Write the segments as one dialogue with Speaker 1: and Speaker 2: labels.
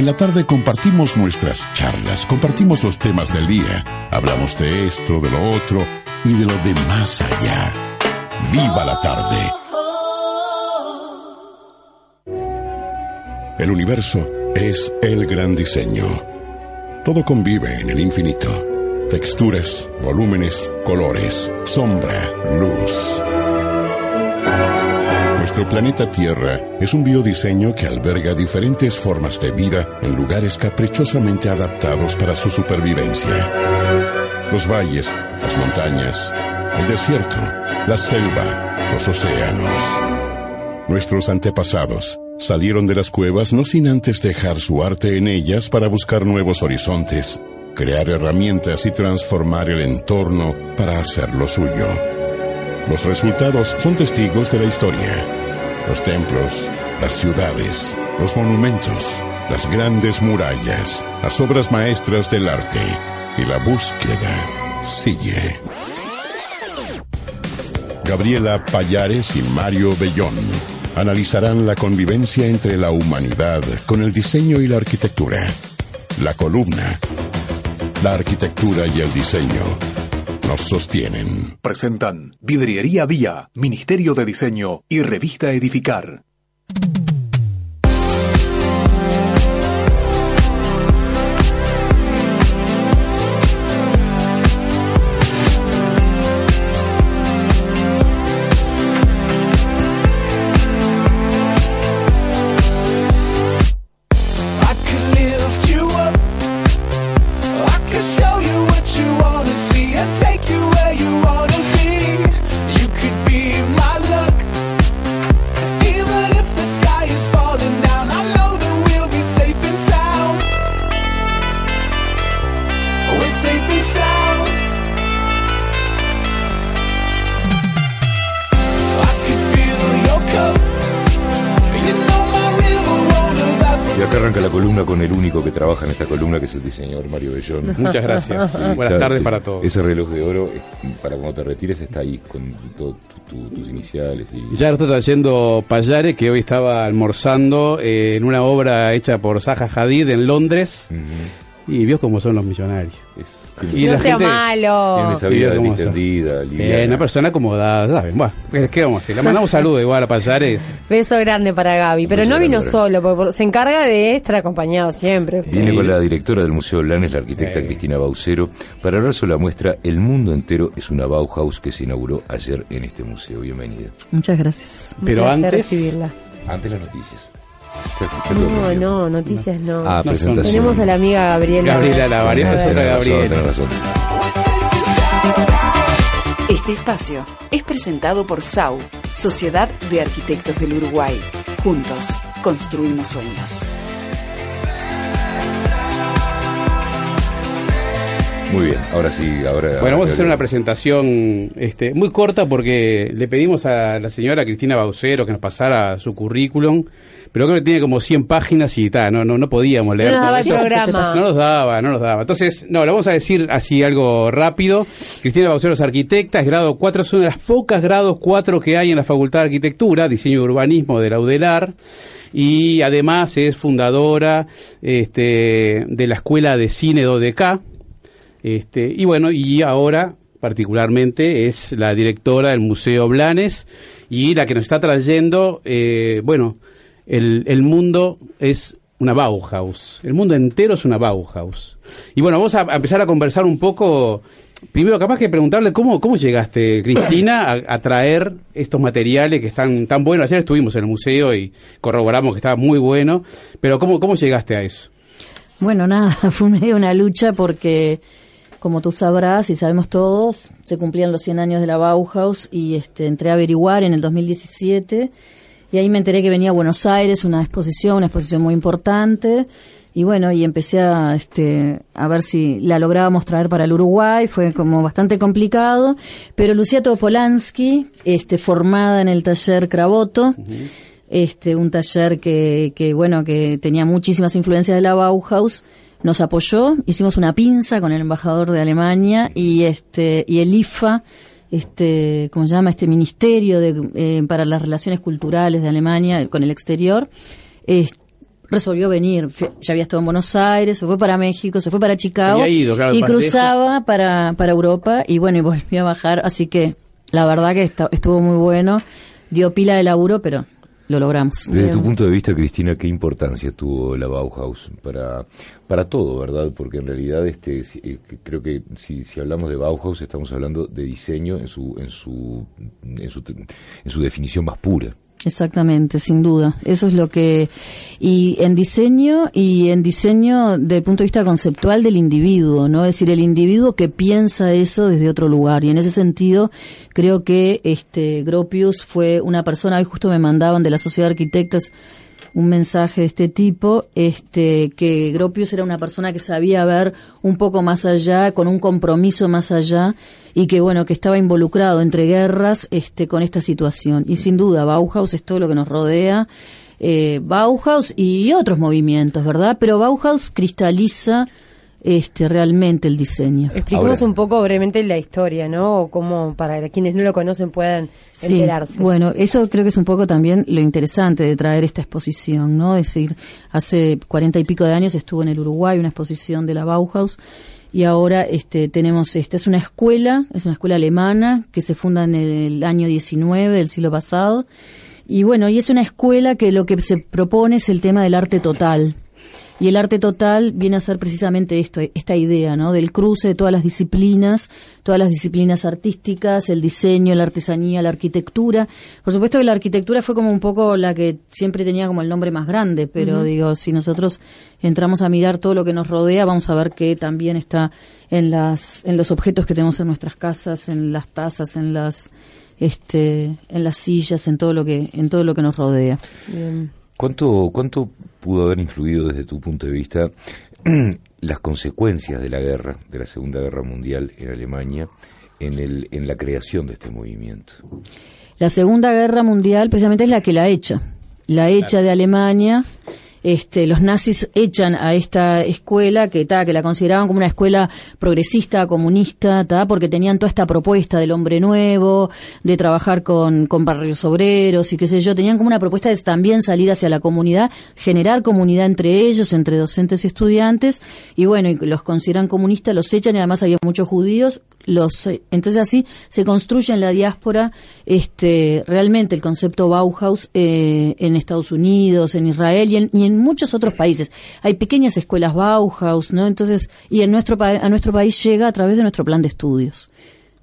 Speaker 1: En la tarde compartimos nuestras charlas, compartimos los temas del día, hablamos de esto, de lo otro y de lo de más allá. ¡Viva la tarde! El universo es el gran diseño. Todo convive en el infinito. Texturas, volúmenes, colores, sombra, luz. Nuestro planeta Tierra es un biodiseño que alberga diferentes formas de vida en lugares caprichosamente adaptados para su supervivencia. Los valles, las montañas, el desierto, la selva, los océanos. Nuestros antepasados salieron de las cuevas no sin antes dejar su arte en ellas para buscar nuevos horizontes, crear herramientas y transformar el entorno para hacer lo suyo. Los resultados son testigos de la historia. Los templos, las ciudades, los monumentos, las grandes murallas, las obras maestras del arte y la búsqueda sigue. Gabriela Payares y Mario Bellón analizarán la convivencia entre la humanidad con el diseño y la arquitectura. La columna, la arquitectura y el diseño nos sostienen.
Speaker 2: Presentan Vidriería Vía, Ministerio de Diseño y Revista Edificar.
Speaker 3: Columna con el único que trabaja en esta columna, que es el diseñador Mario Bellón.
Speaker 4: Muchas gracias.
Speaker 3: Sí,
Speaker 4: Buenas
Speaker 3: está-
Speaker 4: tardes para todos.
Speaker 3: Ese reloj de oro, es- para cuando te retires, está ahí con todo tu- tu- tus iniciales. Y...
Speaker 4: Ya lo está trayendo Payare, que hoy estaba almorzando eh, en una obra hecha por Zaha Hadid en Londres. Y vio cómo son los millonarios. Y
Speaker 5: no
Speaker 4: la
Speaker 5: sea
Speaker 4: gente-
Speaker 5: malo.
Speaker 4: Eh,
Speaker 3: liviana.
Speaker 4: una persona acomodada, ¿saben? Bueno, ¿qué- ¿qué vamos a hacer? Le mandamos saludos igual a Payares.
Speaker 5: Beso grande para Gaby. Pero
Speaker 3: Beso
Speaker 5: no vino solo, porque por- se encarga de estar acompañado siempre.
Speaker 3: Viene con la directora del Museo Blanes, la arquitecta
Speaker 4: Sí.
Speaker 3: Cristina Baucero, para hablar sobre la muestra El mundo entero es una Bauhaus que se inauguró ayer en este museo. Bienvenida.
Speaker 6: Muchas gracias.
Speaker 4: Pero antes-
Speaker 5: recibirla.
Speaker 3: Antes las noticias.
Speaker 5: No, no, noticias no.
Speaker 3: Ah,
Speaker 4: No,
Speaker 3: presentación.
Speaker 5: Tenemos a la amiga Gabriela.
Speaker 4: Gabriela, la variante
Speaker 5: A ver.
Speaker 4: otra
Speaker 3: Tenés razón,
Speaker 4: Gabriela.
Speaker 3: razón.
Speaker 7: Este espacio es presentado por SAU, Sociedad de Arquitectos del Uruguay. Juntos, construimos sueños.
Speaker 3: Muy bien, ahora sí, ahora...
Speaker 4: Bueno, vamos a hacer una presentación este, muy corta porque le pedimos a la señora Cristina Baucero que nos pasara su currículum, pero creo que tiene como 100 páginas y tal, no, no, no podíamos leer
Speaker 5: No nos daba el.
Speaker 4: No nos daba, no nos daba. Entonces, no, le vamos a decir así algo rápido. Cristina Baucero es arquitecta, es grado 4, es una de las pocas grados 4 que hay en la Facultad de Arquitectura, Diseño y Urbanismo de la UDELAR. Y además es fundadora este, de la Escuela de Cine DODK, este, y bueno, y ahora particularmente es la directora del Museo Blanes y la que nos está trayendo, eh, bueno, el, el mundo es una Bauhaus, el mundo entero es una Bauhaus. Y bueno, vamos a, empezar a conversar un poco, primero capaz que preguntarle cómo, cómo llegaste, Cristina, a, a traer estos materiales que están tan buenos. Ayer estuvimos en el museo y corroboramos que estaba muy bueno, pero ¿cómo, cómo llegaste a eso?
Speaker 6: Bueno, nada, fue una lucha porque, como tú sabrás y sabemos todos, se cumplían los 100 años de la Bauhaus y este, entré a averiguar en el 2017 y ahí me enteré que venía a Buenos Aires una exposición, una exposición muy importante y bueno, y empecé a, este, a ver si la lográbamos traer para el Uruguay, fue como bastante complicado, pero Lucía Topolansky, este, formada en el taller Craboto, este un taller que, que bueno que tenía muchísimas influencias de la Bauhaus nos apoyó hicimos una pinza con el embajador de Alemania y este y el IFA este cómo se llama este ministerio de, eh, para las relaciones culturales de Alemania con el exterior eh, resolvió venir. Ya había estado en Buenos Aires, se fue para México, se fue para Chicago
Speaker 4: había ido, claro,
Speaker 6: y cruzaba para, para Europa y bueno, y volvió a bajar. Así que la verdad que estuvo muy bueno. Dio pila de laburo, pero lo logramos.
Speaker 3: Desde tu punto de vista, Cristina, ¿qué importancia tuvo la Bauhaus para, para todo, verdad? Porque en realidad este, si- eh, creo que si, si hablamos de Bauhaus estamos hablando de diseño en su, en su, en su, en su definición más pura.
Speaker 6: Exactamente, sin duda. Eso es lo que y en diseño y en diseño desde el punto de vista conceptual del individuo, ¿no? Es decir, el individuo que piensa eso desde otro lugar y en ese sentido creo que este Gropius fue una persona, hoy justo me mandaban de la Sociedad de Arquitectas un mensaje de este tipo, este, que Gropius era una persona que sabía ver un poco más allá, con un compromiso más allá, y que bueno, que estaba involucrado entre guerras, este, con esta situación. Y sin duda, Bauhaus es todo lo que nos rodea, eh, Bauhaus y otros movimientos, ¿verdad? Pero Bauhaus cristaliza este, realmente el diseño.
Speaker 5: Expliquemos
Speaker 3: Ahora-
Speaker 5: un poco brevemente la historia, ¿no? O cómo para quienes no lo conocen puedan
Speaker 6: Sí,
Speaker 5: enterarse.
Speaker 6: bueno, eso creo que es un poco también lo interesante de traer esta exposición, ¿no? Es decir, hace cuarenta y pico de años estuvo en el Uruguay una exposición de la Bauhaus y ahora este tenemos esta es una escuela, es una escuela alemana que se funda en el año 19 del siglo pasado y bueno, y es una escuela que lo que se propone es el tema del arte total. Y el arte total viene a ser precisamente esto, esta idea, ¿no? Del cruce de todas las disciplinas, todas las disciplinas artísticas, el diseño, la artesanía, la arquitectura. Por supuesto que la arquitectura fue como un poco la que siempre tenía como el nombre más grande, pero digo, si nosotros entramos a mirar todo lo que nos rodea, vamos a ver que también está en las, en los objetos que tenemos en nuestras casas, en las tazas, en las, este, en las sillas, en todo lo que, en todo lo que nos rodea.
Speaker 5: Bien.
Speaker 3: ¿Cuánto, ¿Cuánto pudo haber influido desde tu punto de vista las consecuencias de la guerra, de la Segunda Guerra Mundial en Alemania, en, el, en la creación de este movimiento?
Speaker 6: La Segunda Guerra Mundial precisamente es la que la echa. La echa de Alemania. Este, los nazis echan a esta escuela que, ta, que la consideraban como una escuela progresista, comunista, ta, porque tenían toda esta propuesta del hombre nuevo, de trabajar con, con barrios obreros y qué sé yo. Tenían como una propuesta de también salir hacia la comunidad, generar comunidad entre ellos, entre docentes y estudiantes. Y bueno, y los consideran comunistas, los echan y además había muchos judíos los eh, entonces así se construye en la diáspora este realmente el concepto Bauhaus eh, en Estados Unidos en Israel y en, muchos otros países. Hay pequeñas escuelas Bauhaus no entonces y en nuestro a nuestro país llega a través de nuestro plan de estudios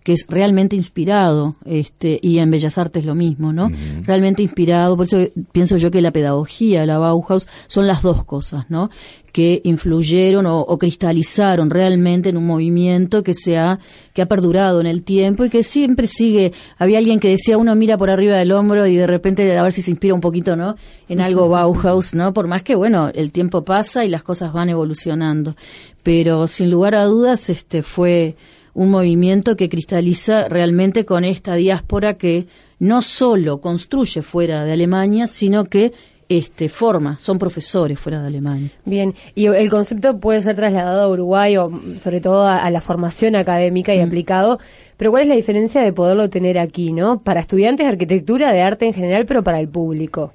Speaker 6: que es realmente inspirado, este, y en Bellas Artes lo mismo, ¿no? Realmente inspirado, por eso pienso yo que la pedagogía la Bauhaus son las dos cosas, ¿no? Que influyeron o, o cristalizaron realmente en un movimiento que se ha, que ha perdurado en el tiempo y que siempre sigue. Había alguien que decía, uno mira por arriba del hombro y de repente a ver si se inspira un poquito, ¿no? En algo Bauhaus, ¿no? Por más que, bueno, el tiempo pasa y las cosas van evolucionando. Pero sin lugar a dudas, este fue un movimiento que cristaliza realmente con esta diáspora que no solo construye fuera de Alemania, sino que este forma, son profesores fuera de Alemania.
Speaker 5: Bien, y el concepto puede ser trasladado a Uruguay o mm, sobre todo a, a la formación académica y aplicado, pero ¿cuál es la diferencia de poderlo tener aquí, no? Para estudiantes de arquitectura, de arte en general, pero para el público.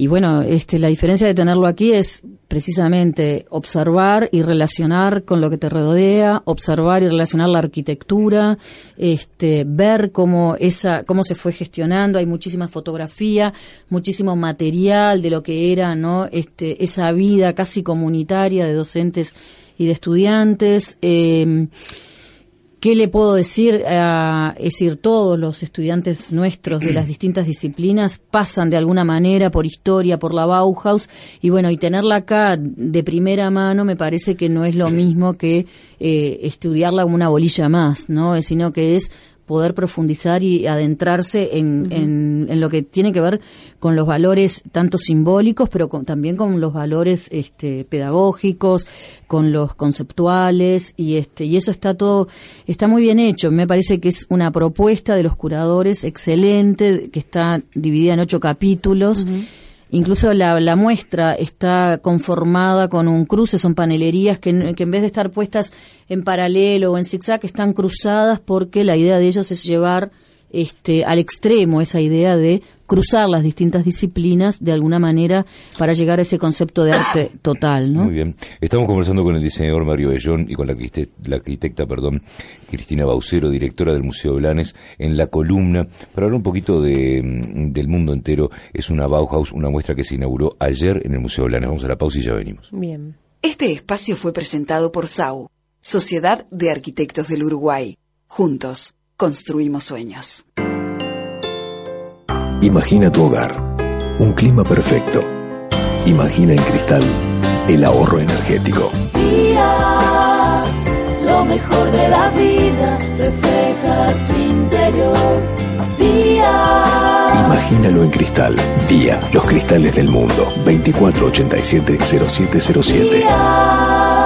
Speaker 6: Y bueno, este, la diferencia de tenerlo aquí es precisamente observar y relacionar con lo que te rodea, observar y relacionar la arquitectura, este, ver cómo esa, cómo se fue gestionando. Hay muchísima fotografía, muchísimo material de lo que era, ¿no? Este, esa vida casi comunitaria de docentes y de estudiantes. Eh, ¿Qué le puedo decir? a es decir, todos los estudiantes nuestros de las distintas disciplinas pasan de alguna manera por historia, por la Bauhaus, y bueno, y tenerla acá de primera mano me parece que no es lo mismo que eh, estudiarla como una bolilla más, ¿no? Eh, Sino que es poder profundizar y adentrarse en, en, en lo que tiene que ver con los valores tanto simbólicos, pero con- también con los valores este, pedagógicos, con los conceptuales y este y eso está todo está muy bien hecho. Me parece que es una propuesta de los curadores excelente que está dividida en ocho capítulos. Incluso la, la muestra está conformada con un cruce, son panelerías que, que en vez de estar puestas en paralelo o en zigzag, están cruzadas porque la idea de ellos es llevar este, al extremo esa idea de cruzar las distintas disciplinas de alguna manera para llegar a ese concepto de arte total, ¿no?
Speaker 3: Muy bien. Estamos conversando con el diseñador Mario Bellón y con la arquitecta, la arquitecta perdón, Cristina Baucero, directora del Museo Blanes, en la columna, para hablar un poquito de, mm, del mundo entero. Es una Bauhaus, una muestra que se inauguró ayer en el Museo Blanes. Vamos a la pausa y ya venimos.
Speaker 5: Bien.
Speaker 7: Este espacio fue presentado por SAU, Sociedad de Arquitectos del Uruguay. Juntos, construimos sueños.
Speaker 2: Imagina tu hogar, un clima perfecto. Imagina en cristal el ahorro energético.
Speaker 8: Día, lo mejor de la vida refleja tu interior. Día,
Speaker 2: Imagínalo en cristal. Día, los cristales del mundo. 2487-0707.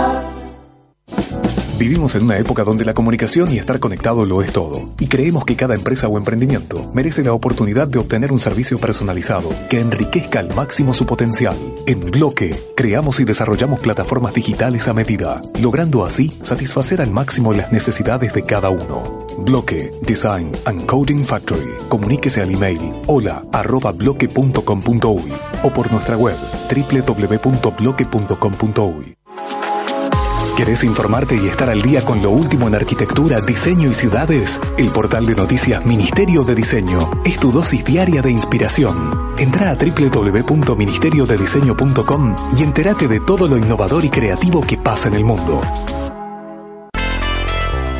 Speaker 2: Vivimos en una época donde la comunicación y estar conectado lo es todo, y creemos que cada empresa o emprendimiento merece la oportunidad de obtener un servicio personalizado que enriquezca al máximo su potencial. En Bloque, creamos y desarrollamos plataformas digitales a medida, logrando así satisfacer al máximo las necesidades de cada uno. Bloque, Design and Coding Factory. Comuníquese al email hola arroba bloque.com.uy o por nuestra web www.bloque.com.uy. ¿Querés informarte y estar al día con lo último en arquitectura, diseño y ciudades? El portal de noticias Ministerio de Diseño es tu dosis diaria de inspiración. Entra a www.ministeriodediseño.com y entérate de todo lo innovador y creativo que pasa en el mundo.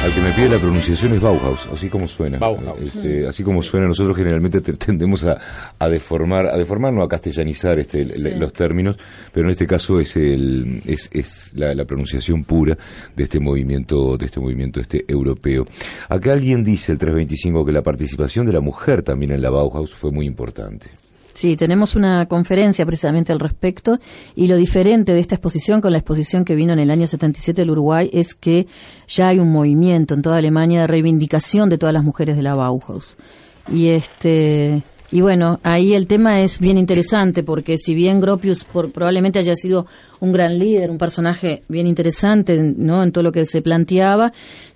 Speaker 3: Al que me pide la pronunciación es Bauhaus, así como suena.
Speaker 4: Bauhaus.
Speaker 3: Este, así como suena, nosotros generalmente te- tendemos a, a deformar, a deformar, no a castellanizar este, los términos, pero en este caso es el, es, es la, la pronunciación pura de este movimiento, de este movimiento este europeo. Acá alguien dice el 325 que la participación de la mujer también en la Bauhaus fue muy importante.
Speaker 6: Sí, tenemos una conferencia precisamente al respecto y lo diferente de esta exposición con la exposición que vino en el año 77 del Uruguay es que ya hay un movimiento en toda Alemania de reivindicación de todas las mujeres de la Bauhaus. Y este y bueno, ahí el tema es bien interesante porque si bien Gropius por- probablemente haya sido un gran líder, un personaje bien interesante, ¿no? En todo lo que se planteaba,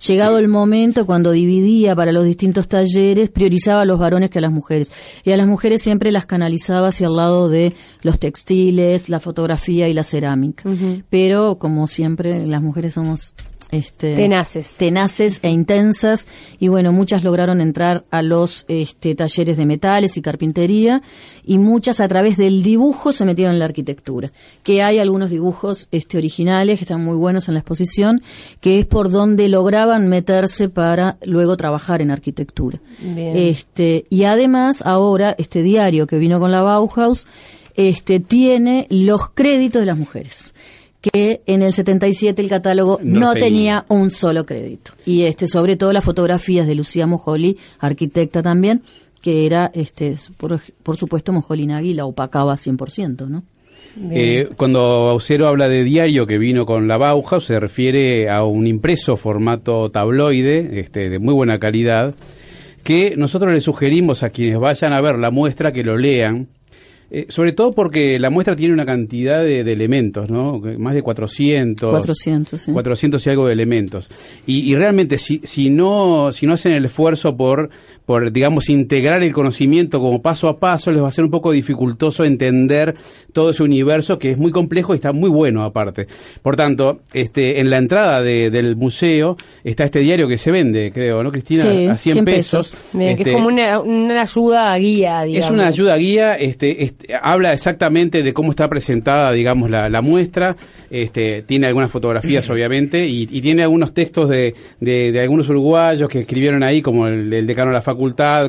Speaker 6: llegado el momento cuando dividía para los distintos talleres, priorizaba a los varones que a las mujeres. Y a las mujeres siempre las canalizaba hacia el lado de los textiles, la fotografía y la cerámica. Pero como siempre, las mujeres somos este,
Speaker 5: Tenaces.
Speaker 6: tenaces e intensas y bueno, muchas lograron entrar a los este, talleres de metales y carpintería y muchas a través del dibujo se metieron en la arquitectura. Que hay algunos dibujos este, originales que están muy buenos en la exposición, que es por donde lograban meterse para luego trabajar en arquitectura.
Speaker 5: Bien.
Speaker 6: Este, y además ahora este diario que vino con la Bauhaus este, tiene los créditos de las mujeres que en el 77 el catálogo
Speaker 4: No
Speaker 6: no,
Speaker 4: tenía.
Speaker 6: tenía un solo crédito. Y este sobre todo las fotografías de Lucía Mojoli, arquitecta también, que era este por, por supuesto Mojoli Nagui la opacaba 100%, ¿no?
Speaker 4: Eh, cuando Baucero habla de diario que vino con la Bauhaus, se refiere a un impreso formato tabloide, este, de muy buena calidad, que nosotros le sugerimos a quienes vayan a ver la muestra que lo lean, eh, sobre todo porque la muestra tiene una cantidad de, de elementos, ¿no? Más de 400.
Speaker 6: 400, sí.
Speaker 4: 400 y algo de elementos. Y, y realmente, si, si, no, si no hacen el esfuerzo por, por, digamos, integrar el conocimiento como paso a paso, les va a ser un poco dificultoso entender todo ese universo que es muy complejo y está muy bueno aparte. Por tanto, este, en la entrada de- del museo está este diario que se vende, creo, ¿no, Cristina?
Speaker 6: Sí,
Speaker 4: a 100,
Speaker 6: 100
Speaker 4: pesos.
Speaker 5: que
Speaker 4: Este,
Speaker 5: es como una, una ayuda guía, digamos.
Speaker 4: es una ayuda guía, este, este, habla exactamente de cómo está presentada, digamos, la, la muestra, este, tiene algunas fotografías, obviamente, y, y tiene algunos textos de, de, de algunos uruguayos que escribieron ahí, como el, el decano de la facultad,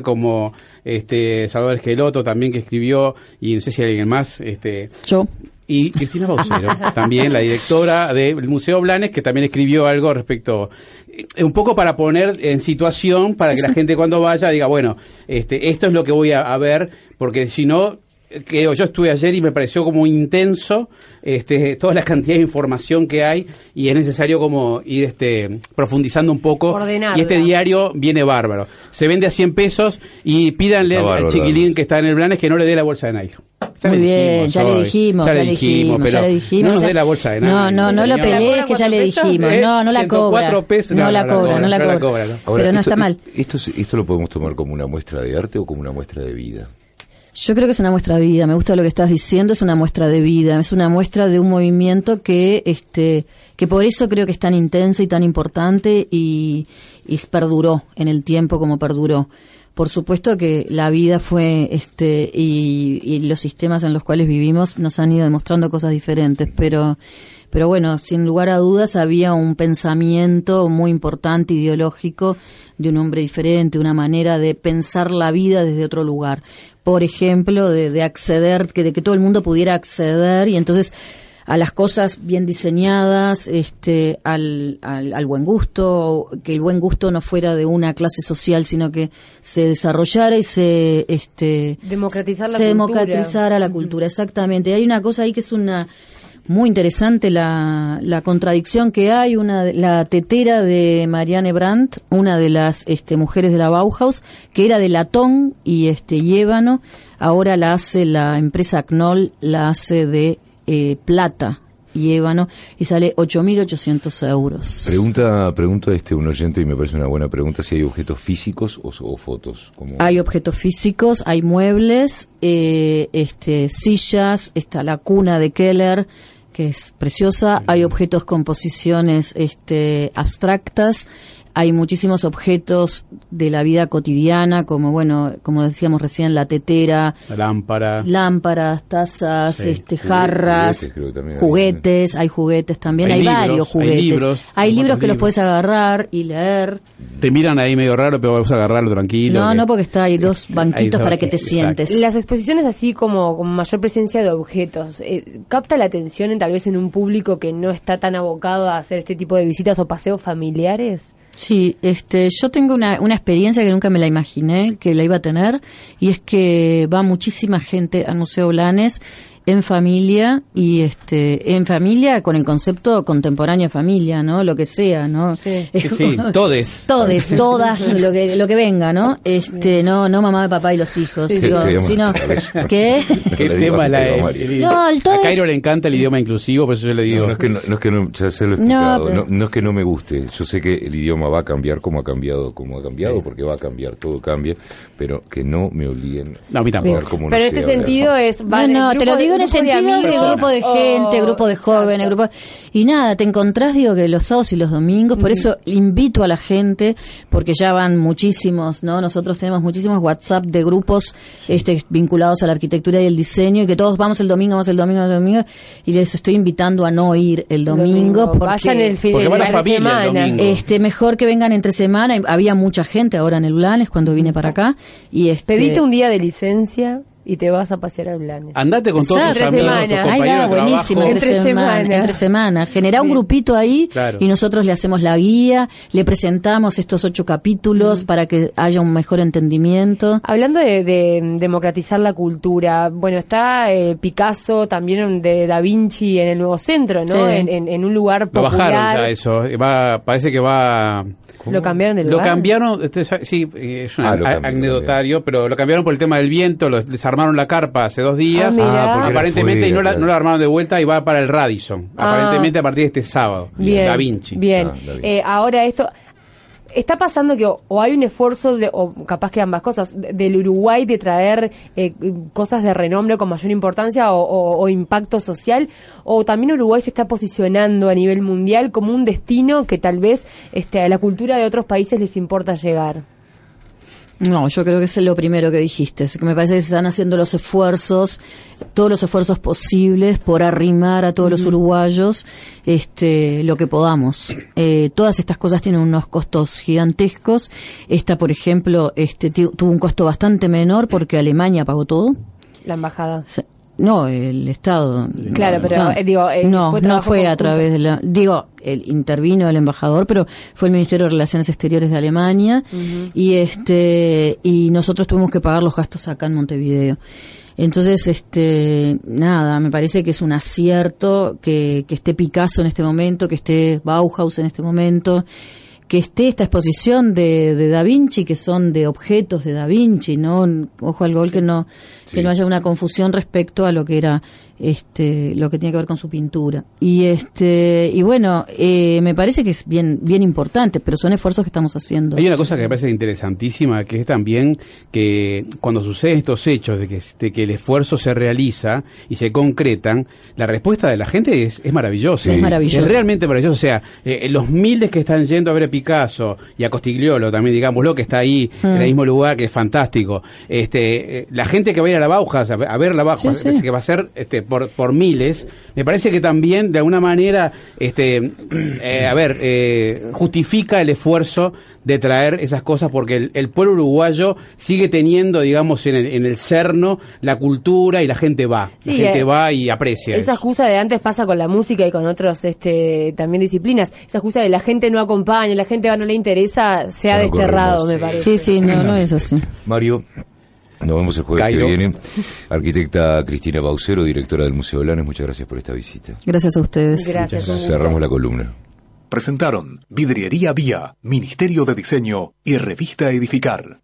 Speaker 4: como este Salvador Esqueloto también que escribió, y no sé si hay alguien más, este,
Speaker 6: Yo.
Speaker 4: y Cristina Baucero, también la directora del Museo Blanes, que también escribió algo respecto, eh, un poco para poner en situación, para que la gente cuando vaya diga, bueno, este, esto es lo que voy a, a ver, porque si no, que yo estuve ayer y me pareció como intenso este, toda la cantidad de información que hay y es necesario como ir este, profundizando un poco.
Speaker 5: Ordenarla.
Speaker 4: Y este diario viene bárbaro. Se vende a 100 pesos y pídanle
Speaker 3: Está
Speaker 4: al
Speaker 3: bárbaro,
Speaker 4: chiquilín que está en el Blanes que no le dé la bolsa de nylon. Ya
Speaker 6: Muy
Speaker 4: le
Speaker 6: bien, ya le
Speaker 4: hoy.
Speaker 6: dijimos, ya le dijimos,
Speaker 4: pero
Speaker 6: ya le dijimos.
Speaker 4: No nos
Speaker 6: ya-
Speaker 4: dé la bolsa de
Speaker 6: No,
Speaker 4: nylon.
Speaker 6: no, no lo
Speaker 4: señor.
Speaker 6: pelees, que ya le
Speaker 5: ¿La cobra cuatro
Speaker 6: dijimos. No, no la
Speaker 4: 104
Speaker 6: cobra.
Speaker 4: pesos,
Speaker 6: No
Speaker 4: no,
Speaker 6: la
Speaker 4: no la
Speaker 6: cobra, no la
Speaker 4: no
Speaker 6: cobra.
Speaker 4: no.
Speaker 3: Ahora,
Speaker 6: Pero no
Speaker 3: esto,
Speaker 6: está mal.
Speaker 3: Esto, esto lo podemos tomar como una muestra de arte o como una muestra de vida.
Speaker 6: Yo creo que es una muestra de vida. Me gusta lo que estás diciendo. Es una muestra de vida. Es una muestra de un movimiento que, este, que por eso creo que es tan intenso y tan importante y, y perduró en el tiempo como perduró. Por supuesto que la vida fue, este, y, y los sistemas en los cuales vivimos nos han ido demostrando cosas diferentes, pero, pero bueno, sin lugar a dudas había un pensamiento muy importante, ideológico, de un hombre diferente, una manera de pensar la vida desde otro lugar. Por ejemplo, de, de acceder, que, de que todo el mundo pudiera acceder y entonces a las cosas bien diseñadas, este, al, al, al buen gusto, que el buen gusto no fuera de una clase social, sino que se desarrollara y se, este,
Speaker 5: Democratizar la
Speaker 6: se
Speaker 5: cultura.
Speaker 6: democratizara la cultura, exactamente. Hay una cosa ahí que es una muy interesante la, la contradicción que hay, una la tetera de Marianne Brandt, una de las este, mujeres de la Bauhaus, que era de latón y este y ébano, ahora la hace la empresa Knoll, la hace de eh, plata y ébano y sale 8.800 euros.
Speaker 3: Pregunta, pregunta este un oyente y me parece una buena pregunta si hay objetos físicos o, o fotos. Como...
Speaker 6: Hay objetos físicos, hay muebles, eh, este, sillas, está la cuna de Keller, que es preciosa, hay objetos con posiciones este, abstractas, hay muchísimos objetos de la vida cotidiana, como bueno, como decíamos recién, la tetera,
Speaker 4: La lámpara.
Speaker 6: lámparas, tazas,
Speaker 4: Sí.
Speaker 6: este, jarras, juguetes, hay juguetes también,
Speaker 4: Hay
Speaker 6: hay,
Speaker 4: libros,
Speaker 6: varios
Speaker 4: hay
Speaker 6: juguetes.
Speaker 4: libros,
Speaker 6: hay libros que los puedes agarrar y leer.
Speaker 4: Te miran ahí medio raro, pero vamos a agarrarlo tranquilo.
Speaker 6: No,
Speaker 4: que-
Speaker 6: no, porque está hay dos banquitos
Speaker 4: dos
Speaker 6: para que te sientes.
Speaker 5: Las exposiciones así como con mayor presencia de objetos, eh, ¿capta la atención en, tal vez en un público que no está tan abocado a hacer este tipo de visitas o paseos familiares?
Speaker 6: Sí, este, yo tengo una, una experiencia que nunca me la imaginé que la iba a tener y es que va muchísima gente al Museo Blanes en familia y este en familia con el concepto contemporáneo de familia, ¿no? Lo que sea, ¿no?
Speaker 5: Sí.
Speaker 4: Sí, sí, todes.
Speaker 6: Todes, todas, lo que lo que venga, ¿no? Este, no, no mamá, papá y los hijos,
Speaker 3: Sí,
Speaker 6: digo,
Speaker 3: te digamos,
Speaker 6: sino. ¿qué?
Speaker 4: ¿Qué tema la, el,
Speaker 6: No, el todo
Speaker 4: A Cairo le encanta el idioma inclusivo, por eso yo le digo.
Speaker 3: No, no es que no, no es que no- ya se lo he
Speaker 6: No,
Speaker 3: explicado,
Speaker 6: pero-
Speaker 3: no, no es que no me guste, yo sé que el idioma va a cambiar como ha cambiado, como ha cambiado, porque va a cambiar, todo cambia, pero que no me obliguen
Speaker 4: No, a mí tampoco.
Speaker 3: ver cómo no
Speaker 5: Pero este sentido es...
Speaker 6: No, no, te lo digo en el sentido de, grupo de gente, grupo de jóvenes, grupo y nada, te encontrás, digo que los sábados y los domingos, por eso invito a la gente, porque ya van muchísimos, ¿no? Nosotros tenemos muchísimos WhatsApp de grupos este, vinculados a la arquitectura y el diseño, y que todos vamos el domingo, vamos el domingo, vamos el domingo, y les estoy invitando a no ir el domingo, porque
Speaker 5: Vayan el fin
Speaker 4: Porque el
Speaker 5: semana.
Speaker 4: domingo.
Speaker 6: este mejor que vengan entre semana, y había mucha gente ahora en el Blanes cuando vine para acá, y este
Speaker 5: Pedite un día de licencia y te vas a pasear al Blanes.
Speaker 4: Andate con todos tus amigos, tus
Speaker 5: semana.
Speaker 6: Ay,
Speaker 4: compañeros
Speaker 6: no,
Speaker 4: de
Speaker 6: buenísimo,
Speaker 4: trabajo.
Speaker 6: entre,
Speaker 5: Entre
Speaker 6: semana,
Speaker 5: semana.
Speaker 6: entre semana. Generá un grupito ahí
Speaker 4: Claro.
Speaker 6: y nosotros le hacemos la guía, le presentamos estos ocho capítulos para que haya un mejor entendimiento.
Speaker 5: Hablando de, de democratizar la cultura, bueno, está eh, Picasso también de Da Vinci en el nuevo centro, ¿no?
Speaker 6: Sí.
Speaker 5: En, en- en un lugar
Speaker 4: Lo
Speaker 5: popular.
Speaker 4: bajaron ya eso. Va, parece que va.
Speaker 5: Lo cambiaron de
Speaker 4: Lo cambiaron, este, sí, eh, es un
Speaker 3: Ah,
Speaker 4: anecdotario, pero lo cambiaron por el tema del viento, lo desarmaron la carpa hace dos días,
Speaker 5: Ah.
Speaker 3: Ah,
Speaker 4: aparentemente y no la,
Speaker 3: fuera,
Speaker 4: no la armaron de vuelta y va para el Radisson,
Speaker 5: Ah.
Speaker 4: aparentemente a partir de este sábado,
Speaker 5: Bien,
Speaker 4: Da Vinci.
Speaker 5: Bien.
Speaker 3: Ah, Da Vinci.
Speaker 5: Eh, ahora esto está pasando que o, hay un esfuerzo de, o capaz que ambas cosas de- del Uruguay de traer eh, cosas de renombre con mayor importancia o, o- o impacto social o también Uruguay se está posicionando a nivel mundial como un destino que tal vez este, a la cultura de otros países les importa llegar.
Speaker 6: No, yo creo que es lo primero que dijiste, es que me parece que se están haciendo los esfuerzos, todos los esfuerzos posibles por arrimar a todos los uruguayos este, lo que podamos. Eh, todas estas cosas tienen unos costos gigantescos. Esta, por ejemplo, este, tuvo un costo bastante menor porque Alemania pagó todo.
Speaker 5: La embajada.
Speaker 6: No, el Estado.
Speaker 5: Claro, pero,
Speaker 6: No,
Speaker 5: eh, digo, eh,
Speaker 6: no,
Speaker 5: fue
Speaker 6: no fue a través de la. Digo, el intervino el embajador, pero fue el Ministerio de Relaciones Exteriores de Alemania y este y nosotros tuvimos que pagar los gastos acá en Montevideo. Entonces, este, nada, me parece que es un acierto que, que esté Picasso en este momento, que esté Bauhaus en este momento, que esté esta exposición de, de Da Vinci, que son de objetos de Da Vinci, ¿no? Ojo al gol que no, que no haya una confusión respecto a lo que era este lo que tiene que ver con su pintura y este y bueno eh, me parece que es bien bien importante pero son esfuerzos que estamos haciendo
Speaker 4: Hay una cosa que me parece interesantísima, que es también que cuando suceden estos hechos de que, de que el esfuerzo se realiza y se concretan, la respuesta de la gente es, es maravillosa.
Speaker 6: Es maravillosa.
Speaker 4: Es realmente maravilloso. O sea, eh, los miles que están yendo a ver a Picasso y a Costigliolo también, digámoslo, que está ahí
Speaker 6: Mm.
Speaker 4: en el mismo lugar, que es fantástico. Este, eh, la gente que va a ir a la Bauhaus, a ver, a ver la Bauhaus,
Speaker 6: Sí, sí.
Speaker 4: que va a ser este, por, por miles, me parece que también de alguna manera, este, eh, a ver, eh, justifica el esfuerzo de traer esas cosas porque el, el pueblo uruguayo sigue teniendo, digamos, en el, en el cerno la cultura y la gente va.
Speaker 5: Sí,
Speaker 4: la gente
Speaker 5: eh,
Speaker 4: va y aprecia.
Speaker 5: Esa
Speaker 4: eso.
Speaker 5: excusa de antes pasa con la música y con otros este también disciplinas. Esa excusa de la gente no acompaña, la gente va no le interesa, se ha
Speaker 3: no
Speaker 5: desterrado, me parece.
Speaker 6: sí sí no no es así
Speaker 3: Mario, nos vemos el jueves
Speaker 4: Cairo.
Speaker 3: que viene. Arquitecta Cristina Baucero, directora del Museo Blanes, muchas gracias por esta visita.
Speaker 6: gracias a ustedes
Speaker 5: Gracias.
Speaker 3: Cerramos la columna.
Speaker 2: Presentaron Vidriería Vía, Ministerio de Diseño y Revista Edificar.